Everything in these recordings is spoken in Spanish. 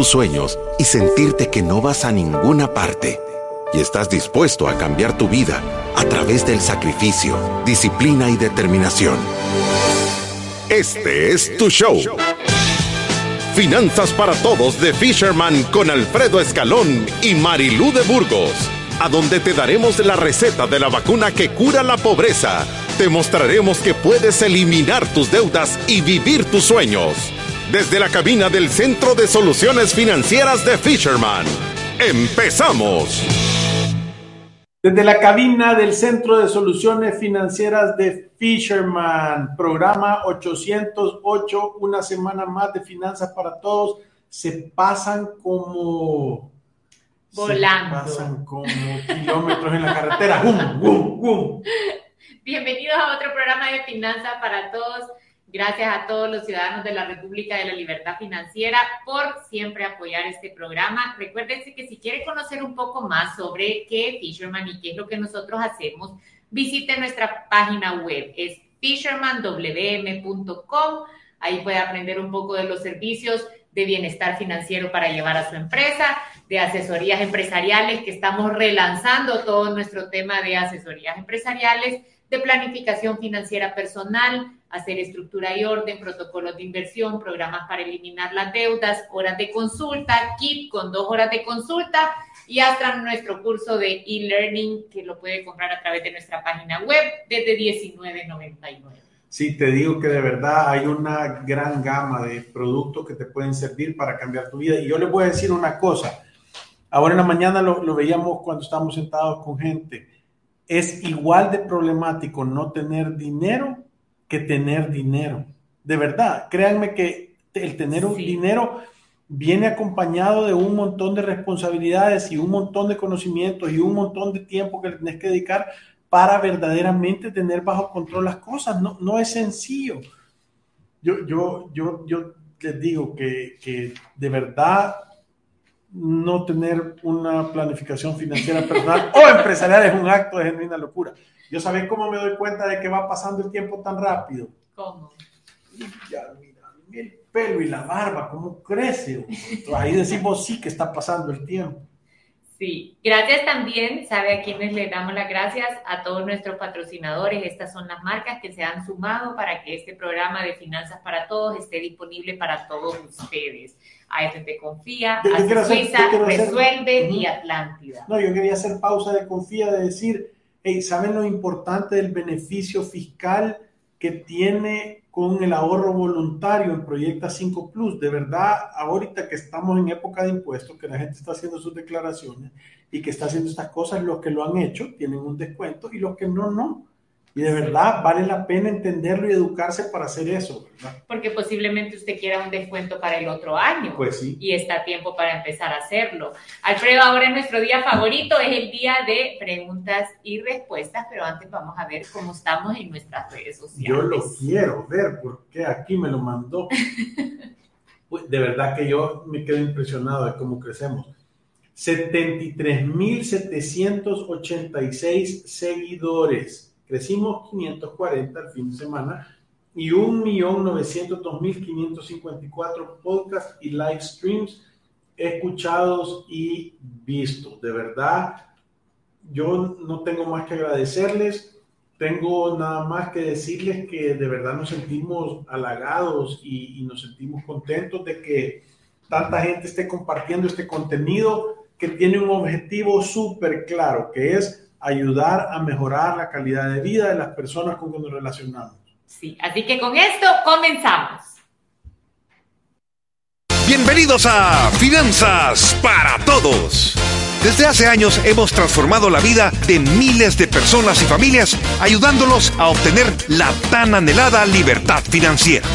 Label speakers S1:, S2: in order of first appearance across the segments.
S1: tus sueños y sentirte que no vas a ninguna parte. Y estás dispuesto a cambiar tu vida a través del sacrificio, disciplina y determinación. Este es tu show. Finanzas para Todos de Fisherman con Alfredo Escalón y Marilú de Burgos, a donde te daremos la receta de la vacuna que cura la pobreza. Te mostraremos que puedes eliminar tus deudas y vivir tus sueños. Desde la cabina del Centro de Soluciones Financieras de Fisherman. ¡Empezamos!
S2: Desde la cabina del Centro de Soluciones Financieras de Fisherman, programa 808, una semana más de finanzas para todos. Se pasan como...
S3: Volando.
S2: Se pasan como kilómetros en la carretera. ¡Bum, bum, bum!
S3: Bienvenidos a otro programa de finanzas para todos. Gracias a todos los ciudadanos de la República de la Libertad Financiera por siempre apoyar este programa. Recuérdense que si quiere conocer un poco más sobre qué es Fisherman y qué es lo que nosotros hacemos, visite nuestra página web. Es fishermanwm.com. Ahí puede aprender un poco de los servicios de bienestar financiero para llevar a su empresa, de asesorías empresariales, que estamos relanzando todo nuestro tema de asesorías empresariales, de planificación financiera personal, hacer estructura y orden, protocolos de inversión, programas para eliminar las deudas, horas de consulta, kit con dos horas de consulta y hasta nuestro curso de e-learning que lo puede comprar a través de nuestra página web desde 19.99.
S2: Sí, te digo que de verdad hay una gran gama de productos que te pueden servir para cambiar tu vida. Y yo les voy a decir una cosa. Ahora en la mañana lo, lo veíamos cuando estábamos sentados con gente. Es igual de problemático no tener dinero que tener dinero. De verdad, créanme que el tener un dinero viene acompañado de un montón de responsabilidades y un montón de conocimientos y un montón de tiempo que le tienes que dedicar para verdaderamente tener bajo control las cosas. No, no es sencillo. Yo, yo, yo, yo les digo que, que de verdad no tener una planificación financiera personal o empresarial es un acto de genuina locura. Yo sabés cómo me doy cuenta de que va pasando el tiempo tan rápido.
S3: ¿Cómo?
S2: Ya, mira, el pelo y la barba, cómo crece. Ahí decimos sí que está pasando el tiempo.
S3: Sí, gracias también, sabe a quienes le damos las gracias a todos nuestros patrocinadores. Estas son las marcas que se han sumado para que este programa de Finanzas para Todos esté disponible para todos ustedes. AFP Confía,
S2: hacer-
S3: Suiza,
S2: hacer-
S3: Resuelve
S2: Ujú.
S3: y Atlántida.
S2: No, yo quería hacer pausa de confía de decir, hey, ¿saben lo importante del beneficio fiscal que tiene con el ahorro voluntario en Proyecta 5 Plus? De verdad, ahorita que estamos en época de impuestos, que la gente está haciendo sus declaraciones y que está haciendo estas cosas, los que lo han hecho tienen un descuento y los que no, no. Y de verdad vale la pena entenderlo y educarse para hacer eso, ¿verdad?
S3: Porque posiblemente usted quiera un descuento para el otro año.
S2: Pues sí.
S3: y está a tiempo para empezar a hacerlo. Alfredo, ahora es nuestro día favorito, es el día de preguntas y respuestas, pero antes vamos a ver cómo estamos en nuestras redes sociales.
S2: Yo lo quiero ver porque aquí me lo mandó. De verdad que yo me quedo impresionado de cómo crecemos. 73.786 seguidores. Crecimos 540 el fin de semana y 1.902.554 podcasts y live streams escuchados y vistos. De verdad, yo no tengo más que agradecerles. Tengo nada más que decirles que de verdad nos sentimos halagados y, y nos sentimos contentos de que tanta gente esté compartiendo este contenido que tiene un objetivo súper claro, que es ayudar a mejorar la calidad de vida de las personas con que nos relacionamos.
S3: Sí, así que con esto comenzamos.
S4: Bienvenidos a Finanzas para Todos. Desde hace años hemos transformado la vida de miles de personas y familias ayudándolos a obtener la tan anhelada libertad financiera.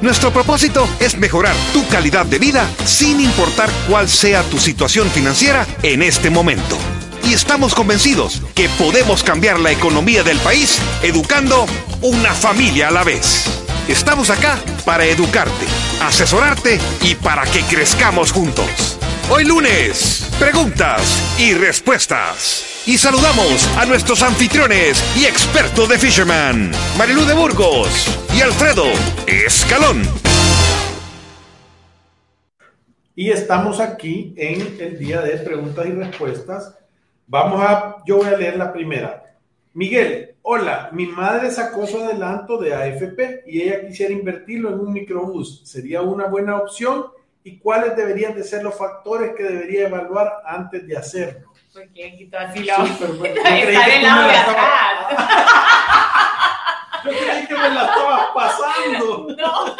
S4: Nuestro propósito es mejorar tu calidad de vida sin importar cuál sea tu situación financiera en este momento. Y estamos convencidos que podemos cambiar la economía del país educando una familia a la vez. Estamos acá para educarte, asesorarte y para que crezcamos juntos. Hoy lunes, preguntas y respuestas. Y saludamos a nuestros anfitriones y expertos de Fisherman, Marilú de Burgos y Alfredo Escalón.
S2: Y estamos aquí en el día de preguntas y respuestas. Vamos a, yo voy a leer la primera. Miguel, hola, mi madre sacó su adelanto de AFP y ella quisiera invertirlo en un microbús. ¿Sería una buena opción? ¿Y cuáles deberían de ser los factores que debería evaluar antes de hacerlo?
S3: Porque quitó así la Está del lado de atrás.
S2: Yo creí que me la estabas pasando.
S3: No.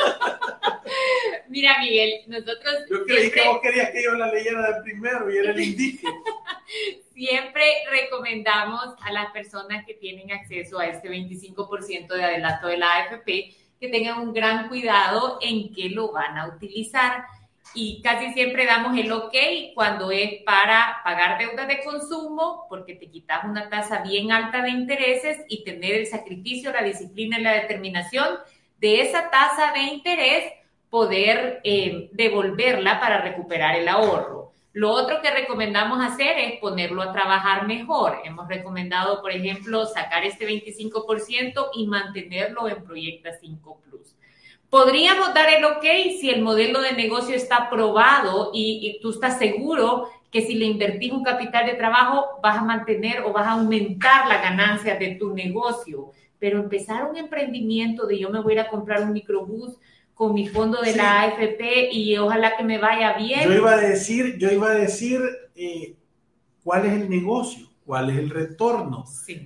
S3: Mira, Miguel, nosotros.
S2: Yo creí que vos querías que yo la leyera de primero y era el indique.
S3: siempre recomendamos a las personas que tienen acceso a este 25% de adelanto de la AFP que tengan un gran cuidado en qué lo van a utilizar. Y casi siempre damos el ok cuando es para pagar deudas de consumo, porque te quitas una tasa bien alta de intereses y tener el sacrificio, la disciplina y la determinación de esa tasa de interés, poder eh, devolverla para recuperar el ahorro. Lo otro que recomendamos hacer es ponerlo a trabajar mejor. Hemos recomendado, por ejemplo, sacar este 25% y mantenerlo en Proyecta 5 Plus. Podríamos dar el ok si el modelo de negocio está aprobado y, tú estás seguro que si le invertís un capital de trabajo vas a mantener o vas a aumentar la ganancia de tu negocio. Pero empezar un emprendimiento de yo me voy a ir a comprar un microbús, con mi fondo de la AFP y ojalá que me vaya bien.
S2: Yo iba a decir, yo iba a decir eh, cuál es el negocio, cuál es el retorno.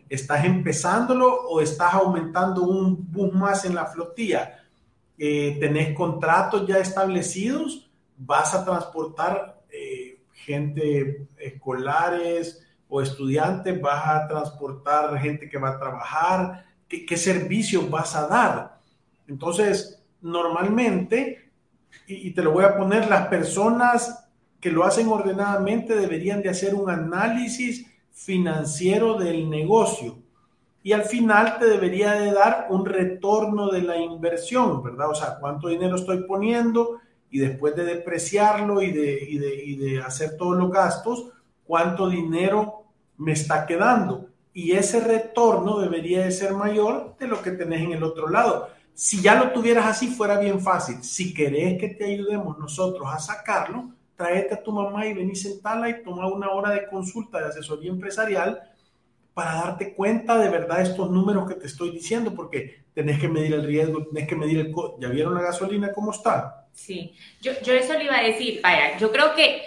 S2: ¿Estás empezándolo o estás aumentando un bus más en la flotilla? Eh, ¿Tenés contratos ya establecidos? ¿Vas a transportar eh, gente escolares o estudiantes? ¿Vas a transportar gente que va a trabajar? ¿Qué, qué servicios vas a dar? Entonces, normalmente, y, te lo voy a poner, las personas que lo hacen ordenadamente deberían de hacer un análisis financiero del negocio y al final te debería de dar un retorno de la inversión, ¿verdad? O sea, cuánto dinero estoy poniendo y después de depreciarlo y de, y de, y de hacer todos los gastos, cuánto dinero me está quedando. Y ese retorno debería de ser mayor de lo que tenés en el otro lado. Si ya lo tuvieras así, fuera bien fácil. Si querés que te ayudemos nosotros a sacarlo, tráete a tu mamá y ven y sentala y toma una hora de consulta de asesoría empresarial para darte cuenta de verdad estos números que te estoy diciendo, porque tenés que medir el riesgo, tenés que medir el... ¿Ya vieron la gasolina cómo está?
S3: Sí, yo, yo eso le iba a decir, vaya, yo creo que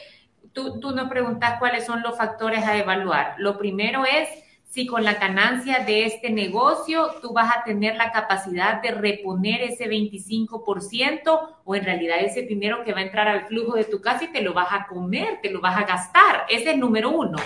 S3: tú, tú nos preguntas cuáles son los factores a evaluar. Lo primero es si con la ganancia de este negocio tú vas a tener la capacidad de reponer ese 25% o en realidad ese dinero que va a entrar al flujo de tu casa y te lo vas a comer, te lo vas a gastar. Ese es el número uno.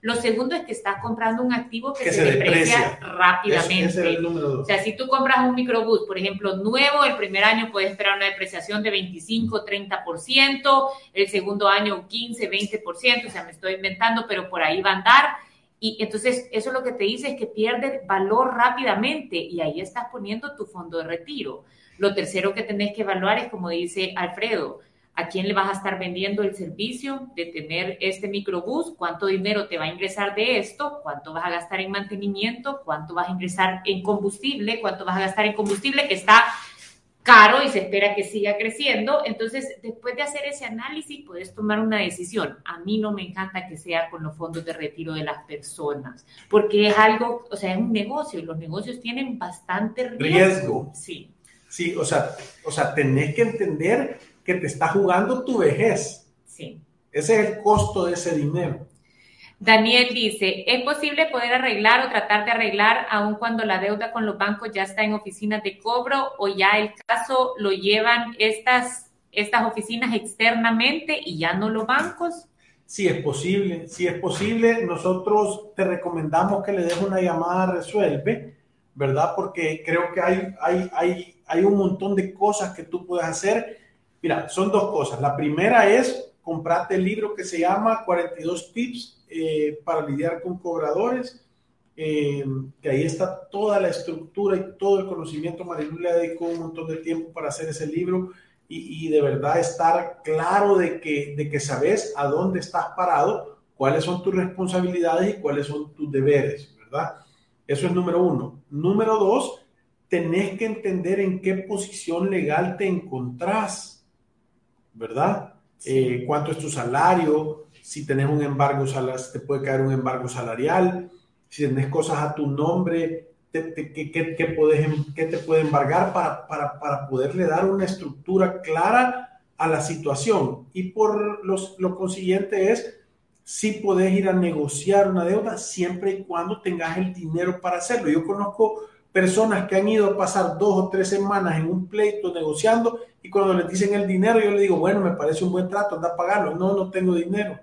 S3: Lo segundo es que estás comprando un activo que, se, deprecia, rápidamente. o sea, si tú compras un microbús, por ejemplo, nuevo, el primer año puedes esperar una depreciación de 25, 30%, el segundo año 15, 20%, o sea, me estoy inventando, pero por ahí va a andar y entonces eso lo que te dice es que pierde valor rápidamente y ahí estás poniendo tu fondo de retiro. Lo tercero que tenés que evaluar es, como dice Alfredo, ¿a quién le vas a estar vendiendo el servicio de tener este microbús? ¿Cuánto dinero te va a ingresar de esto? ¿Cuánto vas a gastar en mantenimiento? ¿Cuánto vas a ingresar en combustible? ¿Cuánto vas a gastar en combustible que está caro y se espera que siga creciendo. Entonces, después de hacer ese análisis, puedes tomar una decisión. A mí no me encanta que sea con los fondos de retiro de las personas, porque es algo, o sea, es un negocio y los negocios tienen bastante riesgo. riesgo.
S2: Sí. Sí, o sea, o sea, tenés que entender que te está jugando tu vejez.
S3: Sí.
S2: Ese es el costo de ese dinero.
S3: Daniel dice, ¿es posible poder arreglar o tratar de arreglar aun cuando la deuda con los bancos ya está en oficinas de cobro o ya el caso lo llevan estas, estas oficinas externamente y ya no los bancos?
S2: Sí es posible, sí es posible. Nosotros te recomendamos que le des una llamada a Resuelve, ¿verdad? Porque creo que hay, hay, hay, hay un montón de cosas que tú puedes hacer. Mira, son dos cosas. La primera es comprarte el libro que se llama 42 tips eh, para lidiar con cobradores, eh, que ahí está toda la estructura y todo el conocimiento. Marilu le dedicó un montón de tiempo para hacer ese libro y, de verdad estar claro de que, de que sabes a dónde estás parado, cuáles son tus responsabilidades y cuáles son tus deberes, ¿verdad? Eso es número uno. Número dos, tenés que entender en qué posición legal te encontrás, ¿verdad? eh, cuánto es tu salario, si tenés un embargo, te puede caer un embargo salarial, si tenés cosas a tu nombre, ¿qué, te puede embargar para, para, para, poderle dar una estructura clara a la situación? Y por los, lo consiguiente es, si podés ir a negociar una deuda siempre y cuando tengas el dinero para hacerlo. Yo conozco personas que han ido a pasar dos o tres semanas en un pleito negociando y cuando les dicen el dinero yo le digo, bueno, me parece un buen trato, anda a pagarlo. No, no tengo dinero.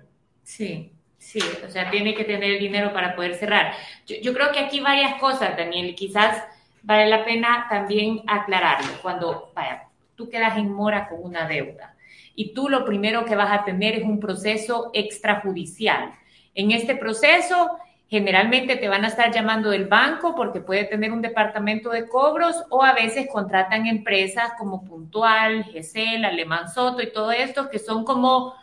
S3: Sí, sí, o sea, tiene que tener el dinero para poder cerrar. Yo, creo que aquí varias cosas, Daniel, quizás vale la pena también aclararlo. Cuando, vaya, tú quedas en mora con una deuda y tú lo primero que vas a tener es un proceso extrajudicial. En este proceso Generalmente te van a estar llamando del banco porque puede tener un departamento de cobros o a veces contratan empresas como Puntual, GESEL, Alemán Soto y todo esto que son como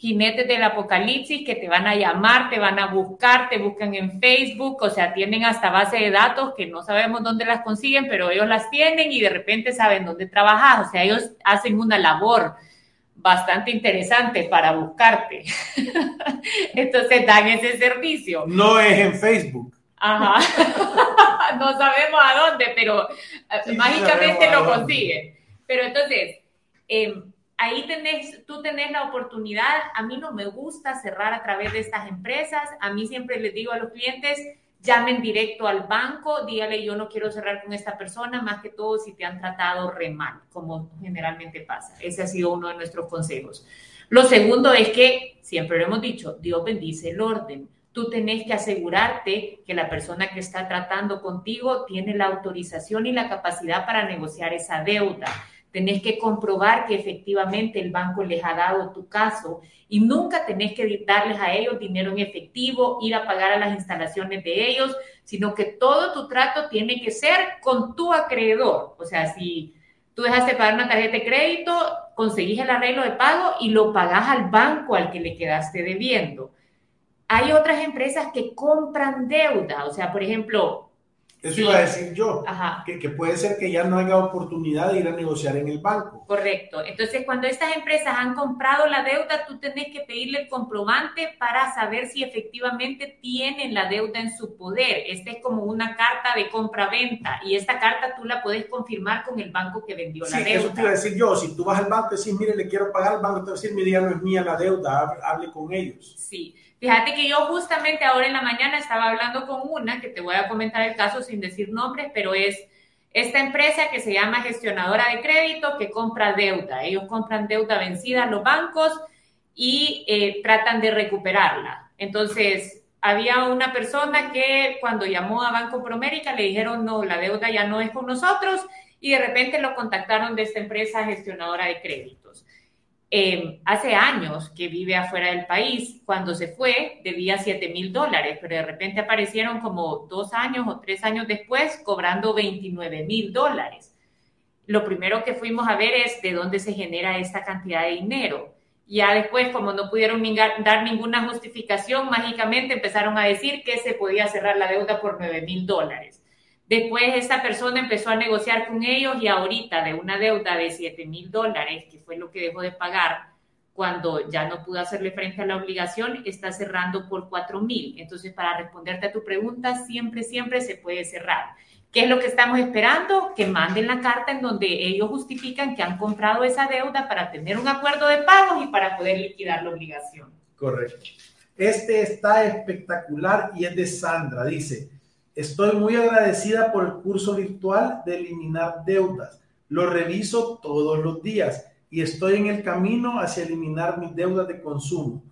S3: jinetes del apocalipsis que te van a llamar, te van a buscar, te buscan en Facebook, o sea, tienen hasta base de datos que no sabemos dónde las consiguen, pero ellos las tienen y de repente saben dónde trabajas, o sea, ellos hacen una labor bastante interesante para buscarte. Entonces dan ese servicio.
S2: No es en Facebook.
S3: Ajá. no sabemos a dónde, pero eh, mágicamente lo consiguen. Pero entonces, em, ahí tenés, tú tenés la oportunidad. A mí no me gusta cerrar a través de estas empresas. A mí siempre les digo a los clientes, llamen directo al banco, dígale yo no quiero cerrar con esta persona, más que todo si te han tratado re mal, como generalmente pasa. Ese ha sido uno de nuestros consejos. Lo segundo es que, siempre lo hemos dicho, Dios bendice el orden. Tú tenés que asegurarte que la persona que está tratando contigo tiene la autorización y la capacidad para negociar esa deuda tenés que comprobar que efectivamente el banco les ha dado tu caso y nunca tenés que darles a ellos dinero en efectivo, ir a pagar a las instalaciones de ellos, sino que todo tu trato tiene que ser con tu acreedor. O sea, si tú dejaste pagar una tarjeta de crédito, conseguís el arreglo de pago y lo pagás al banco al que le quedaste debiendo. Hay otras empresas que compran deuda, o sea, por ejemplo,
S2: eso iba a decir yo, que, que, puede ser que ya no haya oportunidad de ir a negociar en el banco.
S3: Correcto. Entonces, cuando estas empresas han comprado la deuda, tú tenés que pedirle el comprobante para saber si efectivamente tienen la deuda en su poder. Esta es como una carta de compra-venta y esta carta tú la puedes confirmar con el banco que vendió la deuda.
S2: Eso te iba a decir yo. Si tú vas al banco y decís, mire, le quiero pagar, el banco te va a decir, mi día no es mía la deuda, hable con ellos.
S3: Sí. Fíjate que yo justamente ahora en la mañana estaba hablando con una, que te voy a comentar el caso sin decir nombres, pero es esta empresa que se llama gestionadora de crédito que compra deuda. Ellos compran deuda vencida a los bancos y eh, tratan de recuperarla. Entonces, había una persona que cuando llamó a Banco Promérica le dijeron, no, la deuda ya no es con nosotros y de repente lo contactaron de esta empresa gestionadora de créditos. Em, hace años que vive afuera del país. Cuando se fue, debía 7 mil dólares, pero de repente aparecieron como dos años o tres años después cobrando 29 mil dólares. Lo primero que fuimos a ver es de dónde se genera esta cantidad de dinero. Ya después, como no pudieron dar ninguna justificación, mágicamente empezaron a decir que se podía cerrar la deuda por 9 mil dólares. Después esta persona empezó a negociar con ellos y ahorita de una deuda de 7 mil dólares, que fue lo que dejó de pagar cuando ya no pudo hacerle frente a la obligación, está cerrando por 4 mil. Entonces, para responderte a tu pregunta, siempre, siempre se puede cerrar. ¿Qué es lo que estamos esperando? Que manden la carta en donde ellos justifican que han comprado esa deuda para tener un acuerdo de pagos y para poder liquidar la obligación.
S2: Correcto. Este está espectacular y es de Sandra. Dice, Estoy muy agradecida por el curso virtual de eliminar deudas. Lo reviso todos los días y estoy en el camino hacia eliminar mis deudas de consumo.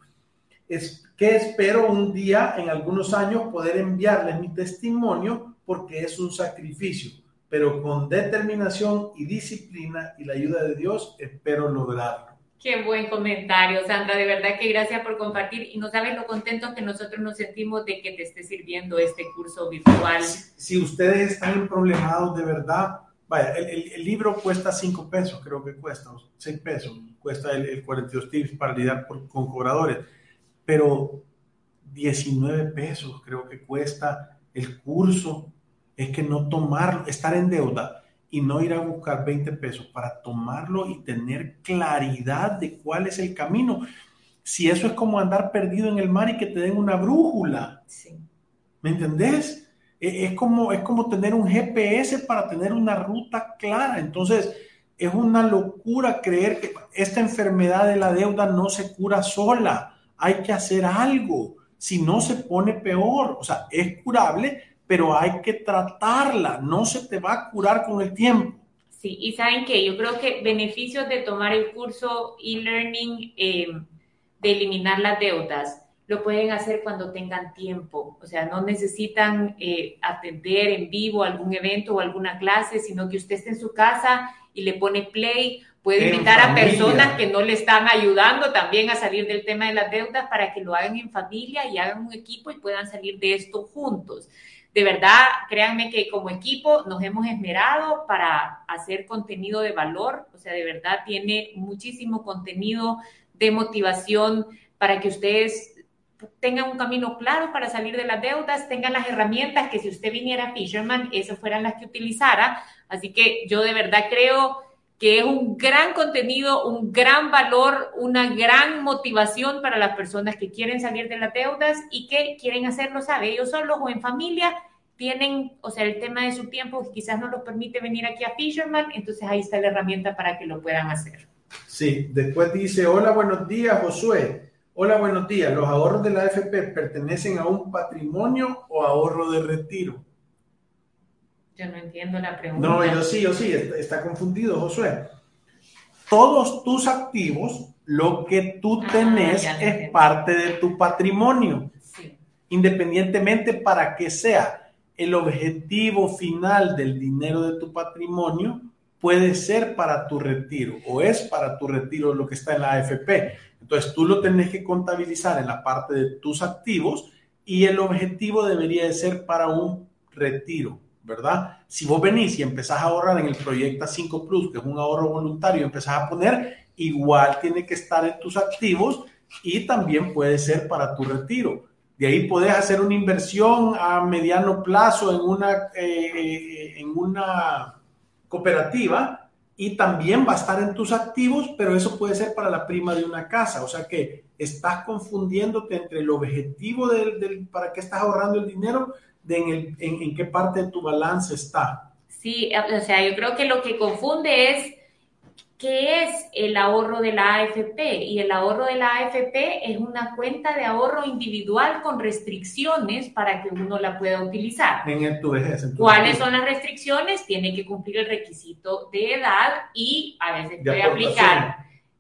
S2: Es que espero un día, en algunos años, poder enviarles mi testimonio porque es un sacrificio, pero con determinación y disciplina y la ayuda de Dios espero lograrlo.
S3: Qué buen comentario, Sandra. De verdad que gracias por compartir y no sabes lo contentos que nosotros nos sentimos de que te esté sirviendo este curso virtual.
S2: Si, ustedes están problemados de verdad, vaya, el, libro cuesta 5 pesos, creo que cuesta, 6 pesos, cuesta el, 42 tips para lidiar con cobradores, pero 19 pesos creo que cuesta el curso. Es que no tomar, estar en deuda y no ir a buscar 20 pesos para tomarlo y tener claridad de cuál es el camino. Si eso es como andar perdido en el mar y que te den una brújula. ¿Me entendés? E, es como, es como tener un GPS para tener una ruta clara. Entonces, es una locura creer que esta enfermedad de la deuda no se cura sola. Hay que hacer algo. Si no, se pone peor. O sea, es curable, pero hay que tratarla, no se te va a curar con el tiempo.
S3: Sí, y saben que yo creo que beneficios de tomar el curso e-learning eh, de eliminar las deudas lo pueden hacer cuando tengan tiempo, o sea, no necesitan eh, atender en vivo algún evento o alguna clase, sino que usted esté en su casa y le pone play, puede invitar a personas que no le están ayudando también a salir del tema de las deudas para que lo hagan en familia y hagan un equipo y puedan salir de esto juntos de verdad, créanme que como equipo nos hemos esmerado para hacer contenido de valor, o sea, de verdad tiene muchísimo contenido de motivación para que ustedes tengan un camino claro para salir de las deudas, tengan las herramientas que si usted viniera a Fisherman, esas fueran las que utilizara. Así que yo de verdad creo que es un gran contenido, un gran valor, una gran motivación para las personas que quieren salir de las deudas y que quieren hacerlo, sabe, ellos solos o en familia tienen, o sea, el tema de su tiempo quizás no los permite venir aquí a Fisherman, entonces ahí está la herramienta para que lo puedan hacer.
S2: Sí, después dice, hola, buenos días, Josué. Hola, buenos días. ¿Los ahorros de la AFP pertenecen a un patrimonio o ahorro de retiro?
S3: Yo no entiendo la pregunta.
S2: No, yo sí, yo sí, está, confundido, Josué. Todos tus activos, lo que tú ah, tenés es parte de tu patrimonio. Sí. Independientemente para qué sea el objetivo final del dinero de tu patrimonio puede ser para tu retiro o es para tu retiro lo que está en la AFP. Entonces tú lo tenés que contabilizar en la parte de tus activos y el objetivo debería de ser para un retiro, ¿verdad? Si vos venís y empezás a ahorrar en el Proyecta 5 Plus, que es un ahorro voluntario, empezás a poner, igual tiene que estar en tus activos y también puede ser para tu retiro. De ahí podés hacer una inversión a mediano plazo en una, eh, en una cooperativa y también va a estar en tus activos, pero eso puede ser para la prima de una casa. O sea que estás confundiéndote entre el objetivo del, para qué estás ahorrando el dinero, de en, en qué parte de tu balance está.
S3: Sí, o sea, yo creo que lo que confunde es ¿Qué es el ahorro de la AFP? Y el ahorro de la AFP es una cuenta de ahorro individual con restricciones para que uno la pueda utilizar.
S2: En tu vejez.
S3: ¿Cuáles son las restricciones? Tiene que cumplir el requisito de edad y a veces puede aplicar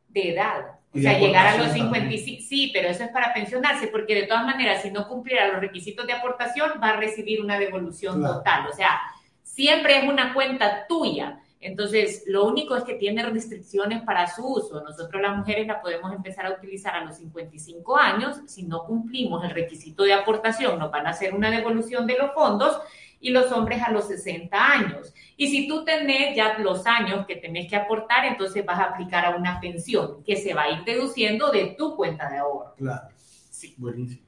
S3: de edad. O sea, llegar a los 55, sí, pero eso es para pensionarse, porque de todas maneras, si no cumpliera los requisitos de aportación, va a recibir una devolución total. O sea, siempre es una cuenta tuya. Entonces, lo único es que tiene restricciones para su uso. Nosotros las mujeres la podemos empezar a utilizar a los 55 años. Si no cumplimos el requisito de aportación, nos van a hacer una devolución de los fondos y los hombres a los 60 años. Y si tú tenés ya los años que tenés que aportar, entonces vas a aplicar a una pensión que se va a ir deduciendo de tu cuenta de ahorro.
S2: Claro. Sí. Buenísimo.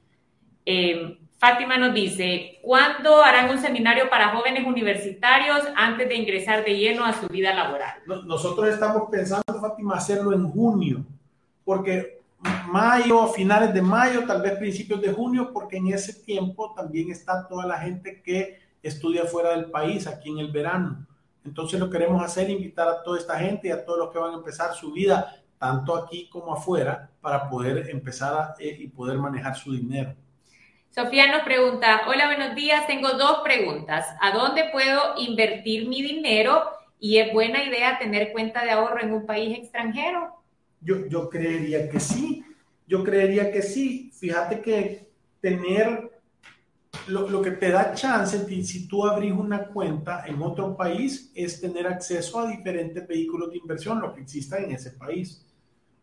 S3: Eh, Fátima nos dice, ¿cuándo harán un seminario para jóvenes universitarios antes de ingresar de lleno a su vida laboral?
S2: Nosotros estamos pensando, Fátima, hacerlo en junio, porque mayo, finales de mayo, tal vez principios de junio, porque en ese tiempo también está toda la gente que estudia fuera del país, aquí en el verano. Entonces lo queremos hacer, invitar a toda esta gente y a todos los que van a empezar su vida, tanto aquí como afuera, para poder empezar eh, y poder manejar su dinero.
S3: Sofía nos pregunta, hola, buenos días, tengo dos preguntas. ¿A dónde puedo invertir mi dinero? ¿Y es buena idea tener cuenta de ahorro en un país extranjero?
S2: Yo, yo creería que sí, yo creería que sí. Fíjate que tener lo, lo, que te da chance, si tú abrís una cuenta en otro país, es tener acceso a diferentes vehículos de inversión, lo que exista en ese país,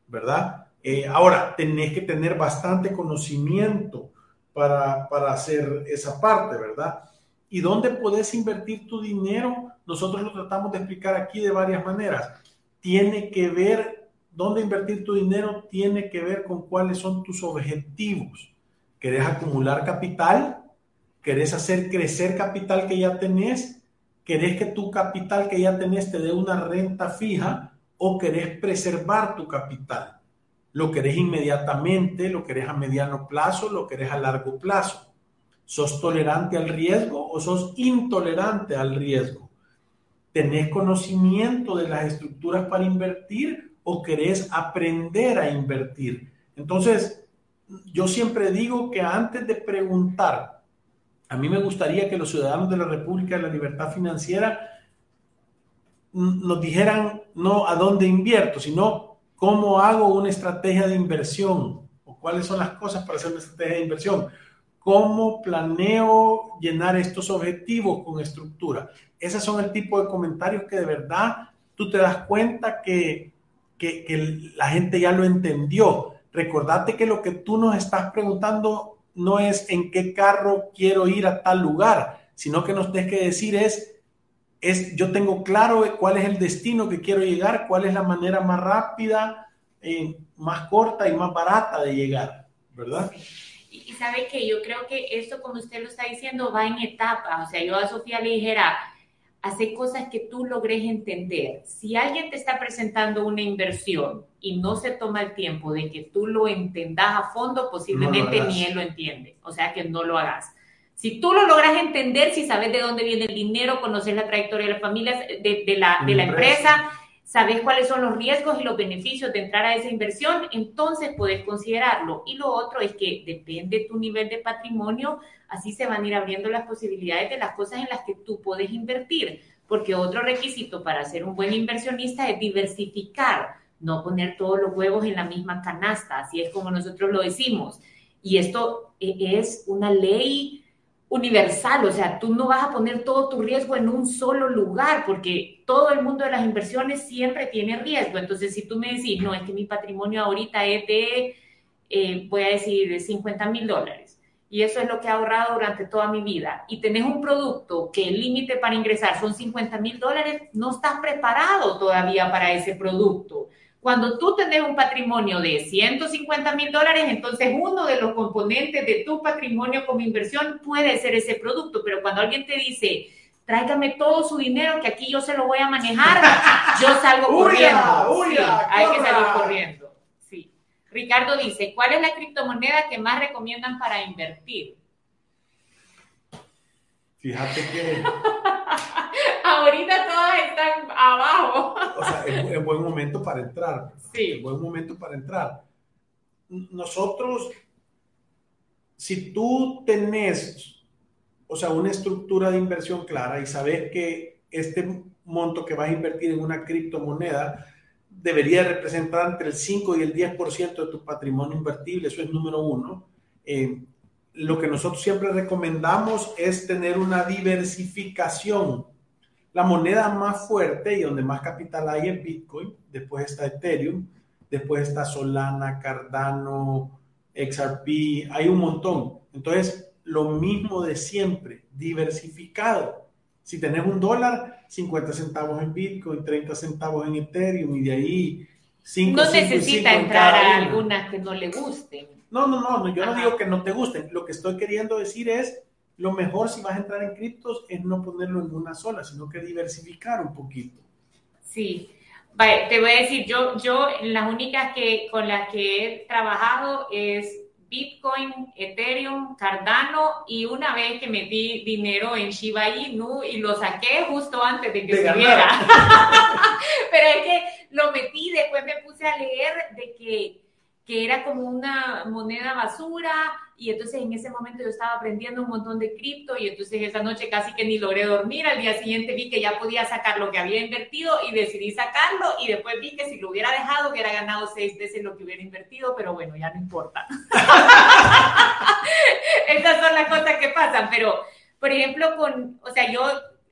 S2: ¿verdad? Eh, ahora, tenés que tener bastante conocimiento para, hacer esa parte, ¿verdad? ¿Y dónde puedes invertir tu dinero? Nosotros lo tratamos de explicar aquí de varias maneras. Tiene que ver, dónde invertir tu dinero tiene que ver con cuáles son tus objetivos. ¿Querés acumular capital? ¿Querés hacer crecer capital que ya tenés? ¿Querés que tu capital que ya tenés te dé una renta fija o querés preservar tu capital? ¿Lo querés inmediatamente? ¿Lo querés a mediano plazo? ¿Lo querés a largo plazo? ¿Sos tolerante al riesgo o sos intolerante al riesgo? ¿Tenés conocimiento de las estructuras para invertir o querés aprender a invertir? Entonces, yo siempre digo que antes de preguntar a mí me gustaría que los ciudadanos de la República de la Libertad Financiera nos dijeran no a dónde invierto, sino cómo hago una estrategia de inversión o cuáles son las cosas para hacer una estrategia de inversión. ¿Cómo planeo llenar estos objetivos con estructura? Esos son el tipo de comentarios que de verdad tú te das cuenta que, que, que la gente ya lo entendió. Recordate que lo que tú nos estás preguntando no es en qué carro quiero ir a tal lugar, sino que nos tienes que decir es, es, yo tengo claro cuál es el destino que quiero llegar, cuál es la manera más rápida, eh, más corta y más barata de llegar, ¿verdad?
S3: Y, sabe que yo creo que esto, como usted lo está diciendo, va en etapas. O sea, yo a Sofía le dijera, hace cosas que tú logres entender. Si alguien te está presentando una inversión y no se toma el tiempo de que tú lo entendas a fondo, posiblemente ni él lo entiende. O sea, que no lo hagas. Si tú lo logras entender, si sabes de dónde viene el dinero, conoces la trayectoria de las familias, de, la, de la empresa, sabes cuáles son los riesgos y los beneficios de entrar a esa inversión, entonces puedes considerarlo. Y lo otro es que depende de tu nivel de patrimonio, así se van a ir abriendo las posibilidades de las cosas en las que tú puedes invertir, porque otro requisito para ser un buen inversionista es diversificar, no poner todos los huevos en la misma canasta, así es como nosotros lo decimos. Y esto e, es una ley universal, o sea, tú no vas a poner todo tu riesgo en un solo lugar, porque todo el mundo de las inversiones siempre tiene riesgo. Entonces, si tú me decís, no, es que mi patrimonio ahorita es de, eh, voy a decir, de 50 mil dólares y eso es lo que he ahorrado durante toda mi vida, y tenés un producto que el límite para ingresar son 50 mil dólares, no estás preparado todavía para ese producto. Cuando tú tenés un patrimonio de 150 mil dólares, entonces uno de los componentes de tu patrimonio como inversión puede ser ese producto, pero cuando alguien te dice, tráigame todo su dinero que aquí yo se lo voy a manejar, yo salgo corriendo. hay que salir corriendo. Ricardo dice, ¿cuál es la criptomoneda que más recomiendan para invertir?
S2: Fíjate que...
S3: Ahorita todas están abajo.
S2: o sea, es, buen momento para entrar. Sí. Es buen momento para entrar. Nosotros, si tú tenés, o sea, una estructura de inversión clara y sabes que este monto que vas a invertir en una criptomoneda debería representar entre el 5 y el 10% de tu patrimonio invertible, eso es número uno. Eh, lo que nosotros siempre recomendamos es tener una diversificación. La moneda más fuerte y donde más capital hay es Bitcoin, después está Ethereum, después está Solana, Cardano, XRP, hay un montón. Entonces, lo mismo de siempre, diversificado. Si tenés un dólar, 50 centavos en Bitcoin, 30 centavos en Ethereum y de ahí 5
S3: No necesita entrar a algunas que no le gusten.
S2: No, no, no, yo no digo que no te gusten. Lo que estoy queriendo decir es, lo mejor si vas a entrar en criptos es no ponerlo en una sola, sino que diversificar un poquito.
S3: Sí. Vale, te voy a decir, yo, yo las únicas que con las que he trabajado es Bitcoin, Ethereum, Cardano y una vez que metí dinero en Shiba Inu y lo saqué justo antes de que subiera. Pero es que lo metí, después me puse a leer de que, que era como una moneda basura y entonces en ese momento yo estaba aprendiendo un montón de cripto y entonces esa noche casi que ni logré dormir. Al día siguiente vi que ya podía sacar lo que había invertido y decidí sacarlo y después vi que si lo hubiera dejado hubiera ganado seis veces lo que hubiera invertido, pero bueno, ya no importa. Esas son las cosas que pasan, pero por ejemplo con, o sea, yo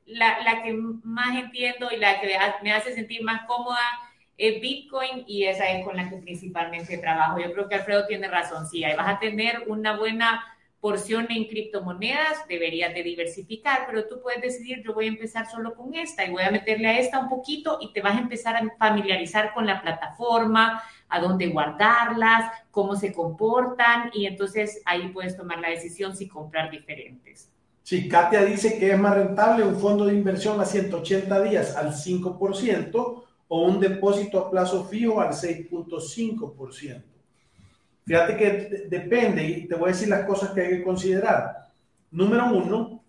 S3: la, la que más entiendo y la que me hace sentir más cómoda es Bitcoin y esa es con la que principalmente trabajo. Yo creo que Alfredo tiene razón, sí, ahí vas a tener una buena porción en criptomonedas, deberías de diversificar, pero tú puedes decidir, yo voy a empezar solo con esta y voy a meterle a esta un poquito y te vas a empezar a familiarizar con la plataforma, a dónde guardarlas, cómo se comportan y entonces ahí puedes tomar la decisión si comprar diferentes.
S2: Sí, Katia dice que es más rentable un fondo de inversión a 180 días al 5% o un depósito a plazo fijo al 6.5%. Fíjate que depende y te voy a decir las cosas que hay que considerar. Número uno,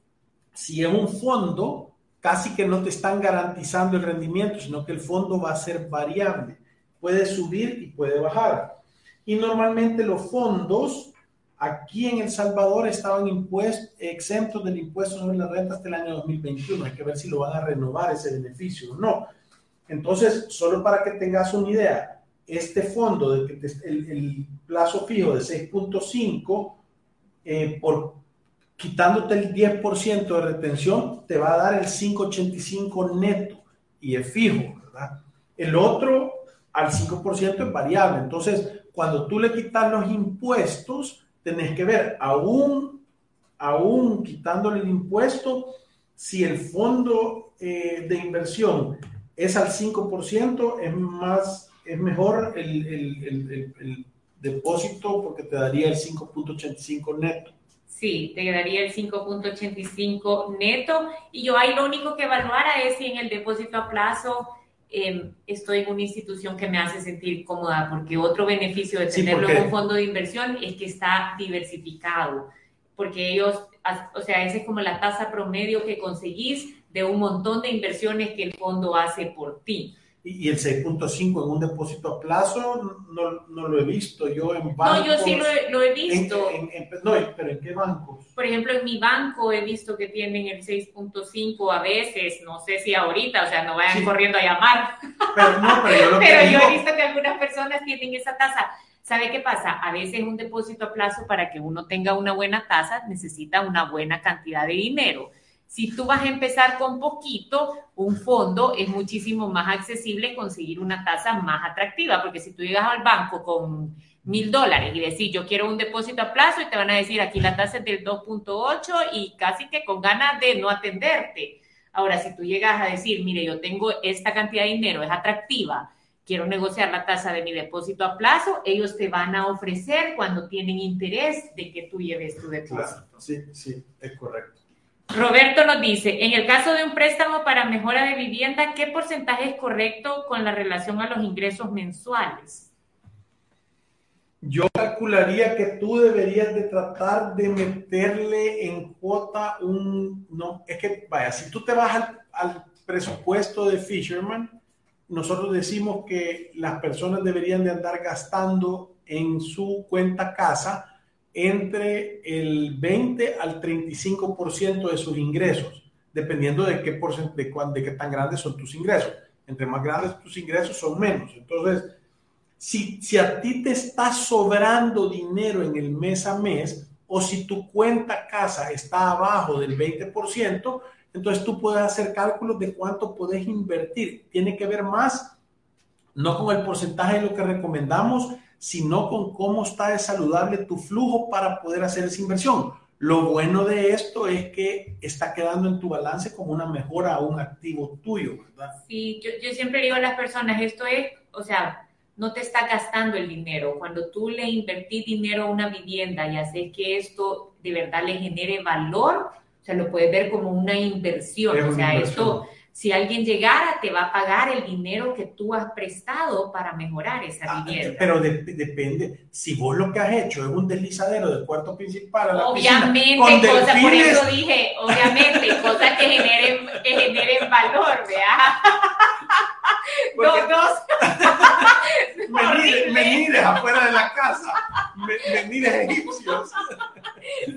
S2: si es un fondo, casi que no te están garantizando el rendimiento, sino que el fondo va a ser variable. Puede subir y puede bajar. Y normalmente los fondos aquí en El Salvador estaban impuestos, exentos del impuesto sobre la renta hasta el año 2021. Hay que ver si lo van a renovar ese beneficio o no. Entonces, solo para que tengas una idea, este fondo, de el, plazo fijo de 6.5, eh, por quitándote el 10% de retención, te va a dar el 5.85 neto y es fijo, ¿verdad? El otro al 5% es variable. Entonces, cuando tú le quitas los impuestos, tenés que ver, aún, aún quitándole el impuesto, si el fondo eh, de inversión es al 5%, es más, es mejor el, el, el, depósito porque te daría el 5.85 neto.
S3: Sí, te daría el 5.85 neto y yo ahí lo único que evaluara es si en el depósito a plazo em, estoy en una institución que me hace sentir cómoda, porque otro beneficio de tenerlo en un fondo de inversión es que está diversificado, porque ellos, o sea, esa es como la tasa promedio que conseguís de un montón de inversiones que el fondo hace por ti.
S2: Y, el 6.5 en un depósito a plazo no, no, lo he visto yo en bancos.
S3: No, yo sí lo he, lo he visto.
S2: no, pero ¿en qué bancos?
S3: Por ejemplo, en mi banco he visto que tienen el 6.5 a veces, no sé si ahorita, o sea, no vayan corriendo a llamar.
S2: Pero no, pero yo, lo
S3: pero yo he visto que algunas personas tienen esa tasa. ¿Sabe qué pasa? A veces un depósito a plazo para que uno tenga una buena tasa necesita una buena cantidad de dinero. Si tú vas a empezar con poquito, un fondo es muchísimo más accesible conseguir una tasa más atractiva, porque si tú llegas al banco con mil dólares y decís, yo quiero un depósito a plazo y te van a decir, aquí la tasa es del 2.8 y casi que con ganas de no atenderte. Ahora, si tú llegas a decir, mire, yo tengo esta cantidad de dinero, es atractiva, quiero negociar la tasa de mi depósito a plazo, ellos te van a ofrecer cuando tienen interés de que tú lleves tu depósito.
S2: sí, sí, es correcto.
S3: Roberto nos dice, en el caso de un préstamo para mejora de vivienda, ¿qué porcentaje es correcto con la relación a los ingresos mensuales?
S2: Yo calcularía que tú deberías de tratar de meterle en cuota un, no, es que, vaya, si tú te vas al, al presupuesto de Fisherman, nosotros decimos que las personas deberían de andar gastando en su cuenta casa entre el 20 al 35% de sus ingresos, dependiendo de qué, de, de qué tan grandes son tus ingresos. Entre más grandes tus ingresos son menos. Entonces, si, si a ti te está sobrando dinero en el mes a mes, o si tu cuenta casa está abajo del 20%, entonces tú puedes hacer cálculos de cuánto puedes invertir. Tiene que ver más, no con el porcentaje de lo que recomendamos, sino con cómo está de saludable tu flujo para poder hacer esa inversión. Lo bueno de esto es que está quedando en tu balance como una mejora a un activo tuyo, ¿verdad?
S3: Sí, yo, yo siempre digo a las personas, esto es, o sea, no te está gastando el dinero. Cuando tú le invertís dinero a una vivienda y haces que esto de verdad le genere valor, o sea, lo puedes ver como una inversión. o sea, esto si alguien llegara, te va a pagar el dinero que tú has prestado para mejorar esa ah, vivienda.
S2: Pero depende, si vos lo que has hecho es un deslizadero del cuarto principal a la
S3: Obviamente, cosas, por eso dije, obviamente, cosas que generen, que generen valor, ¿vea? Dos,
S2: dos. menires, afuera de la casa, menires egipcios.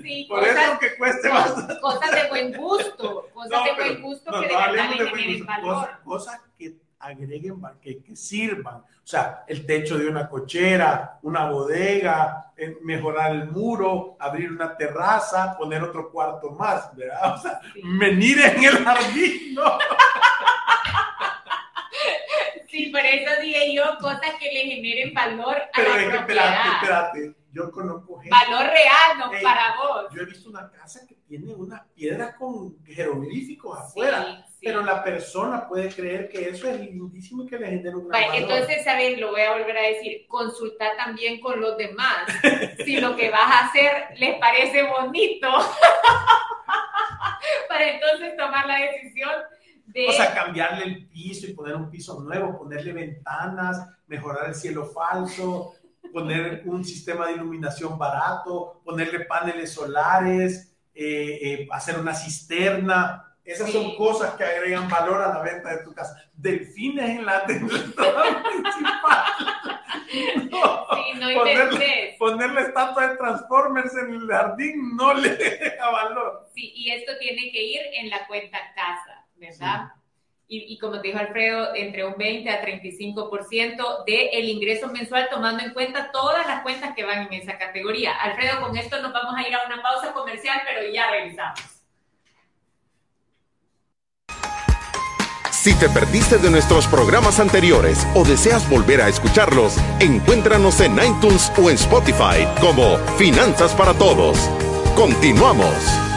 S3: Sí,
S2: Por eso que cueste bastante.
S3: Cosas de buen gusto, cosas de buen gusto que de valor.
S2: Cosas, que agreguen, que, que sirvan. O sea, el techo de una cochera, una bodega, eh, mejorar el muro, abrir una terraza, poner otro cuarto más, ¿verdad? O sea, venir en el jardín, ¿no?
S3: Sí, por eso dije yo, cosas que le generen valor a Pero la propiedad. Espérate, espérate
S2: yo conozco gente.
S3: Valor real, no para vos.
S2: Yo he visto una casa que tiene una piedra con jeroglíficos afuera, pero la persona puede creer que eso es lindísimo y que le genera un
S3: gran valor. Entonces, ¿saben? Lo voy a volver a decir, consulta también con los demás. si lo que vas a hacer les parece bonito. para entonces tomar la decisión de...
S2: O sea, cambiarle el piso y poner un piso nuevo, ponerle ventanas, mejorar el cielo falso, poner un sistema de iluminación barato, ponerle paneles solares, eh, eh, hacer una cisterna. Esas son cosas que agregan valor a la venta de tu casa. Delfines en la principal.
S3: No, sí, no
S2: ponerle, ponerle estatua de Transformers en el jardín no le deja valor.
S3: Sí, y esto tiene que ir en la cuenta casa, ¿verdad? Y, como te dijo Alfredo, entre un 20 a 35% del el ingreso mensual, tomando en cuenta todas las cuentas que van en esa categoría. Alfredo, con esto nos vamos a ir a una pausa comercial, pero ya revisamos.
S1: Si te perdiste de nuestros programas anteriores o deseas volver a escucharlos, encuéntranos en iTunes o en Spotify como Finanzas para Todos. Continuamos.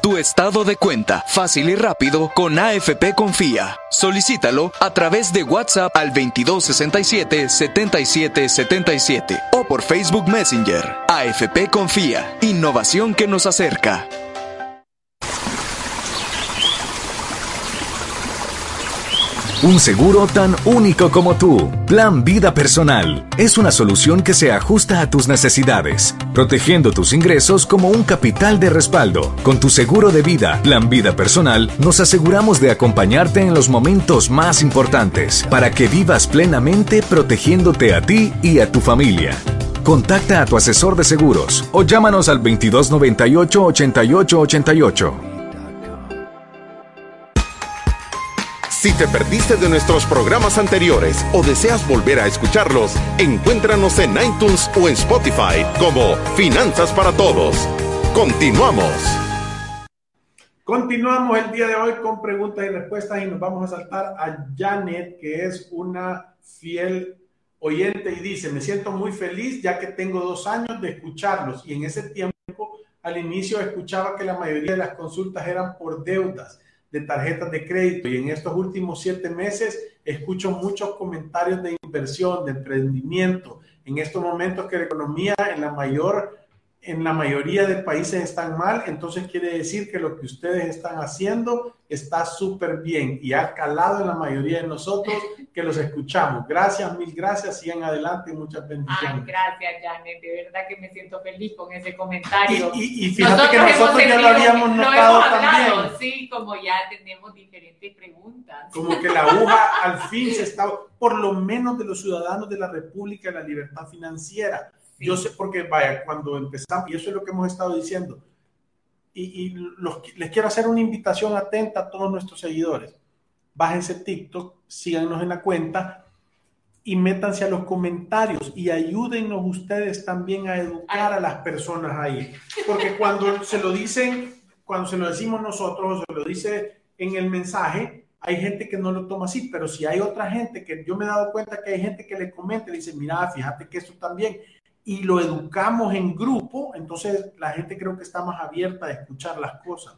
S5: Tu estado de cuenta, fácil y rápido, con AFP Confía. Solicítalo a través de WhatsApp al 2267-7777 o por Facebook Messenger. AFP Confía, innovación que nos acerca. Un seguro tan único como tú. Plan Vida Personal. Es una solución que se ajusta a tus necesidades, protegiendo tus ingresos como un capital de respaldo. Con tu seguro de vida, Plan Vida Personal, nos aseguramos de acompañarte en los momentos más importantes para que vivas plenamente protegiéndote a ti y a tu familia. Contacta a tu asesor de seguros o llámanos al 2298 8888.
S1: Si te perdiste de nuestros programas anteriores o deseas volver a escucharlos, encuéntranos en iTunes o en Spotify como Finanzas para Todos. Continuamos.
S2: Continuamos el día de hoy con preguntas y respuestas y nos vamos a saltar a Janet, que es una fiel oyente y dice, me siento muy feliz ya que tengo dos años de escucharlos y en ese tiempo al inicio escuchaba que la mayoría de las consultas eran por deudas de tarjetas de crédito y en estos últimos siete meses escucho muchos comentarios de inversión, de emprendimiento. En estos momentos que la economía en la mayor en la mayoría de países están mal, entonces quiere decir que lo que ustedes están haciendo está súper bien y ha calado en la mayoría de nosotros que los escuchamos. Gracias, mil gracias, sigan adelante y muchas bendiciones.
S3: Ay, gracias, Janet, de verdad que me siento feliz con ese comentario.
S2: Y, fíjate que nosotros ya lo habíamos notado también.
S3: Sí, como ya tenemos diferentes preguntas.
S2: Como que la aguja al fin se está, por lo menos de los ciudadanos de la República, la libertad financiera yo sé, porque vaya, cuando empezamos, y eso es lo que hemos estado diciendo, y, les quiero hacer una invitación atenta a todos nuestros seguidores. Bájense TikTok, síganos en la cuenta y métanse a los comentarios y ayúdennos ustedes también a educar a las personas ahí. Porque cuando se lo dicen, cuando se lo decimos nosotros, se lo dice en el mensaje, hay gente que no lo toma así, pero si hay otra gente que yo me he dado cuenta que hay gente que le comenta y dice, mira, fíjate que esto también, y lo educamos en grupo, entonces la gente creo que está más abierta a escuchar las cosas.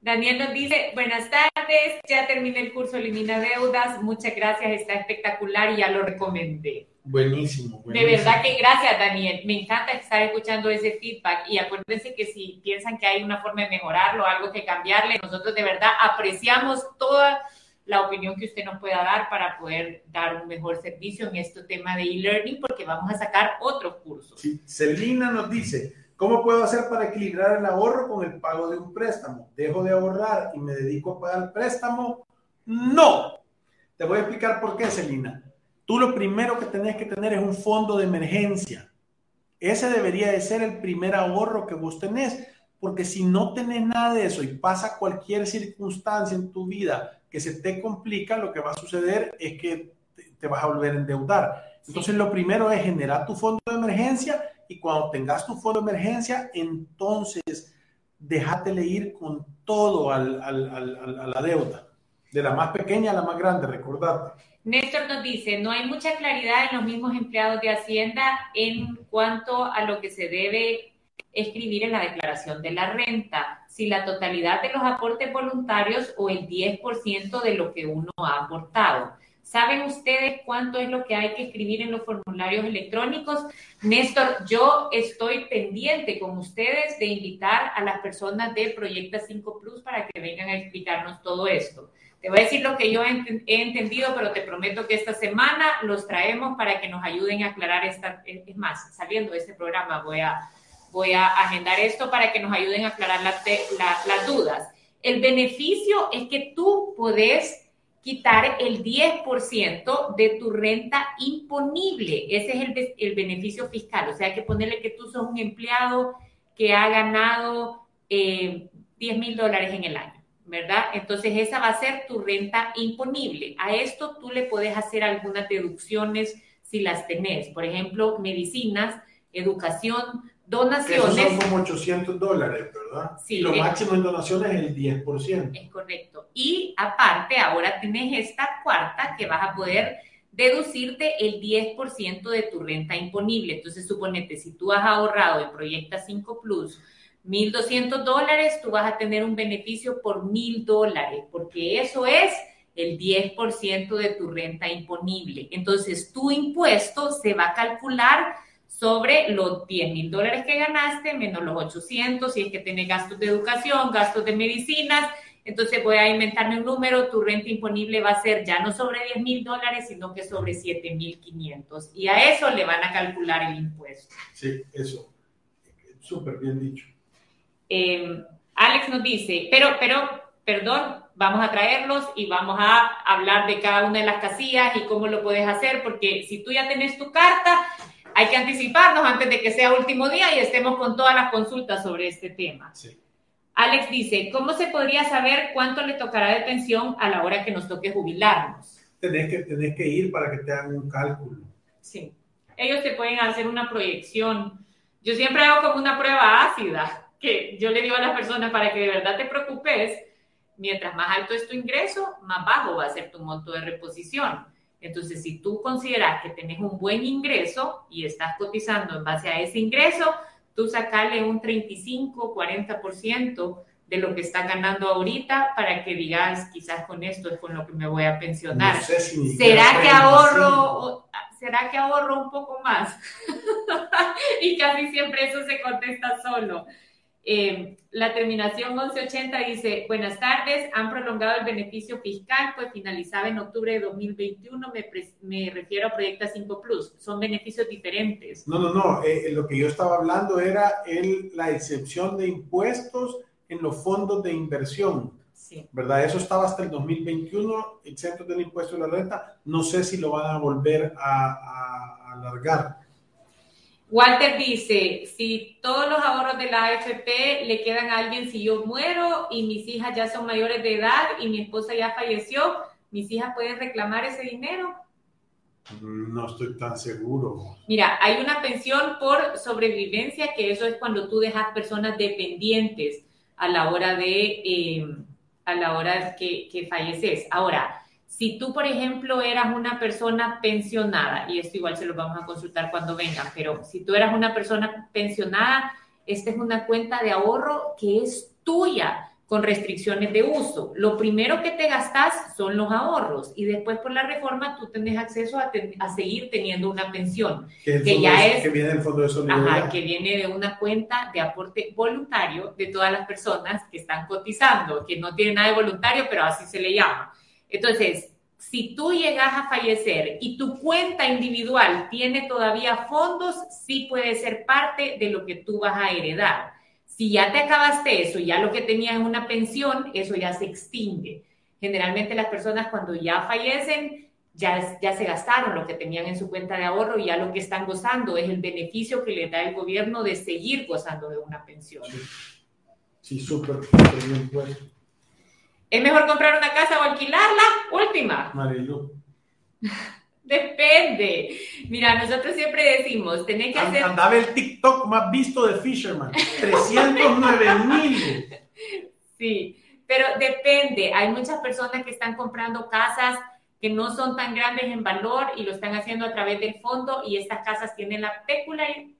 S3: Daniel nos dice, buenas tardes, ya terminé el curso Elimina Deudas, muchas gracias, está espectacular y ya lo recomendé.
S2: Buenísimo,
S3: De verdad que gracias, Daniel. Me encanta estar escuchando ese feedback y acuérdense que si piensan que hay una forma de mejorarlo, algo que cambiarle, nosotros de verdad apreciamos toda la opinión que usted nos pueda dar para poder dar un mejor servicio en este tema de e-learning, porque vamos a sacar otros cursos.
S2: Sí. Celina nos dice, ¿cómo puedo hacer para equilibrar el ahorro con el pago de un préstamo? ¿Dejo de ahorrar y me dedico a pagar el préstamo? No. Te voy a explicar por qué, Celina. Tú lo primero que tenés que tener es un fondo de emergencia. Ese debería de ser el primer ahorro que vos tenés, porque si no tenés nada de eso y pasa cualquier circunstancia en tu vida que se te complica, lo que va a suceder es que te, vas a volver a endeudar. Entonces, lo primero es generar tu fondo de emergencia y cuando tengas tu fondo de emergencia, entonces déjatele ir con todo al, al, a la deuda, de la más pequeña a la más grande, recordate.
S3: Néstor nos dice, no hay mucha claridad en los mismos empleados de Hacienda en cuanto a lo que se debe escribir en la declaración de la renta, si la totalidad de los aportes voluntarios o el 10% de lo que uno ha aportado. ¿Saben ustedes cuánto es lo que hay que escribir en los formularios electrónicos? Néstor, yo estoy pendiente con ustedes de invitar a las personas de Proyecta 5 Plus para que vengan a explicarnos todo esto. Te voy a decir lo que yo he entendido, pero te prometo que esta semana los traemos para que nos ayuden a aclarar esta. Es más, saliendo de este programa voy a, voy a agendar esto para que nos ayuden a aclarar las dudas. El beneficio es que tú puedes quitar el 10% de tu renta imponible. Ese es el, beneficio fiscal. O sea, hay que ponerle que tú sos un empleado que ha ganado eh, 10 mil dólares en el año, ¿verdad? Entonces esa va a ser tu renta imponible. A esto tú le puedes hacer algunas deducciones si las tenés. Por ejemplo, medicinas, educación, donaciones.
S2: Esos son como 800 dólares, ¿verdad? Sí. lo máximo en donaciones es el 10%.
S3: Es correcto. Y aparte, ahora tienes esta cuarta que vas a poder deducirte el 10% de tu renta imponible. Entonces, suponete, si tú has ahorrado en Proyecta 5 Plus 1.200 dólares, tú vas a tener un beneficio por 1.000 dólares, porque eso es el 10% de tu renta imponible. Entonces, tu impuesto se va a calcular sobre los 10 mil dólares que ganaste, menos los 800, si es que tienes gastos de educación, gastos de medicinas. Entonces voy a inventarme un número, tu renta imponible va a ser ya no sobre 10 mil dólares, sino que sobre 7 mil 500. Y a eso le van a calcular el impuesto.
S2: Sí, eso. Súper bien dicho.
S3: Em, Alex nos dice, pero, pero, perdón, vamos a traerlos y vamos a hablar de cada una de las casillas y cómo lo puedes hacer, porque si tú ya tenés tu carta, hay que anticiparnos antes de que sea último día y estemos con todas las consultas sobre este tema. Alex dice, ¿cómo se podría saber cuánto le tocará de pensión a la hora que nos toque jubilarnos?
S2: Tenés que, tenés que ir para que te hagan un cálculo.
S3: Sí. Ellos te pueden hacer una proyección. Yo siempre hago como una prueba ácida, que yo le digo a las personas para que de verdad te preocupes, mientras más alto es tu ingreso, más bajo va a ser tu monto de reposición. Entonces, si tú consideras que tenés un buen ingreso y estás cotizando en base a ese ingreso, tú sacale un 35, 40% de lo que estás ganando ahorita para que digas, quizás con esto es con lo que me voy a pensionar. ¿Será que ahorro? ¿Será que ahorro un poco más? y casi siempre eso se contesta solo. Eh, la terminación 1180 dice, buenas tardes, han prolongado el beneficio fiscal, pues finalizaba en octubre de 2021, me, me refiero a Proyecta 5 Plus, son beneficios diferentes.
S2: No, no, no, eh, eh, lo que yo estaba hablando era el, la excepción de impuestos en los fondos de inversión. Sí. ¿Verdad? Eso estaba hasta el 2021, excepto del impuesto de la renta. No sé si lo van a volver a, a alargar.
S3: Walter dice, si todos los ahorros de la AFP le quedan a alguien si yo muero y mis hijas ya son mayores de edad y mi esposa ya falleció, ¿mis hijas pueden reclamar ese dinero?
S2: No estoy tan seguro.
S3: Mira, hay una pensión por sobrevivencia, que eso es cuando tú dejas personas dependientes a la hora de, eh, a la hora que, que falleces. Ahora, si tú, por ejemplo, eras una persona pensionada, y esto igual se lo vamos a consultar cuando vengan, pero si tú eras una persona pensionada, esta es una cuenta de ahorro que es tuya con restricciones de uso. Lo primero que te gastas son los ahorros y después por la reforma tú tienes acceso a, seguir teniendo una pensión.
S2: Que, ya es... Que viene del Fondo de Solidaridad.
S3: Ajá, que viene de una cuenta de aporte voluntario de todas las personas que están cotizando, que no tiene nada de voluntario, pero así se le llama. Entonces, si tú llegas a fallecer y tu cuenta individual tiene todavía fondos, sí puede ser parte de lo que tú vas a heredar. Si ya te acabaste eso, ya lo que tenías es una pensión, eso ya se extingue. Generalmente las personas cuando ya fallecen, ya, ya se gastaron lo que tenían en su cuenta de ahorro y ya lo que están gozando es el beneficio que le da el gobierno de seguir gozando de una pensión.
S2: Sí, súper bien puesto.
S3: ¿Es mejor comprar una casa o alquilarla? Última.
S2: Marilu.
S3: Depende. Mira, nosotros siempre decimos, tenés que hacer...
S2: Andaba el TikTok más visto de Fisherman. 309 mil.
S3: Sí, pero depende. Hay muchas personas que están comprando casas que no son tan grandes en valor y lo están haciendo a través del fondo y estas casas tienen la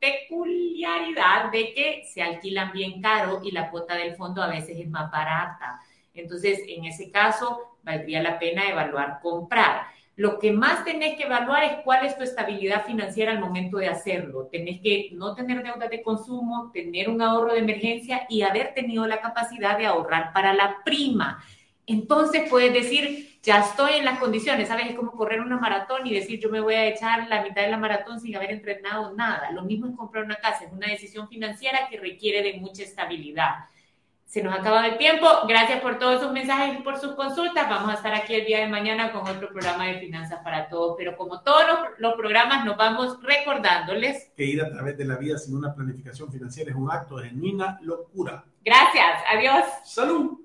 S3: peculiaridad de que se alquilan bien caro y la cuota del fondo a veces es más barata. Entonces, en ese caso, valdría la pena evaluar comprar. lo que más tenés que evaluar es cuál es tu estabilidad financiera al momento de hacerlo. Tenés que no tener deuda de consumo, tener un ahorro de emergencia y haber tenido la capacidad de ahorrar para la prima. Entonces puedes decir, ya estoy en las condiciones, ¿sabes? Es como correr una maratón y decir, yo me voy a echar la mitad de la maratón sin haber entrenado nada. Lo mismo es comprar una casa, es una decisión financiera que requiere de mucha estabilidad. Se nos acaba el tiempo. Gracias por todos sus mensajes y por sus consultas. Vamos a estar aquí el día de mañana con otro programa de Finanzas para Todos. Pero como todos los, los programas, nos vamos recordándoles
S2: Que ir a través de la vida sin una planificación financiera es un acto de genuina locura.
S3: Gracias. Adiós.
S2: Salud.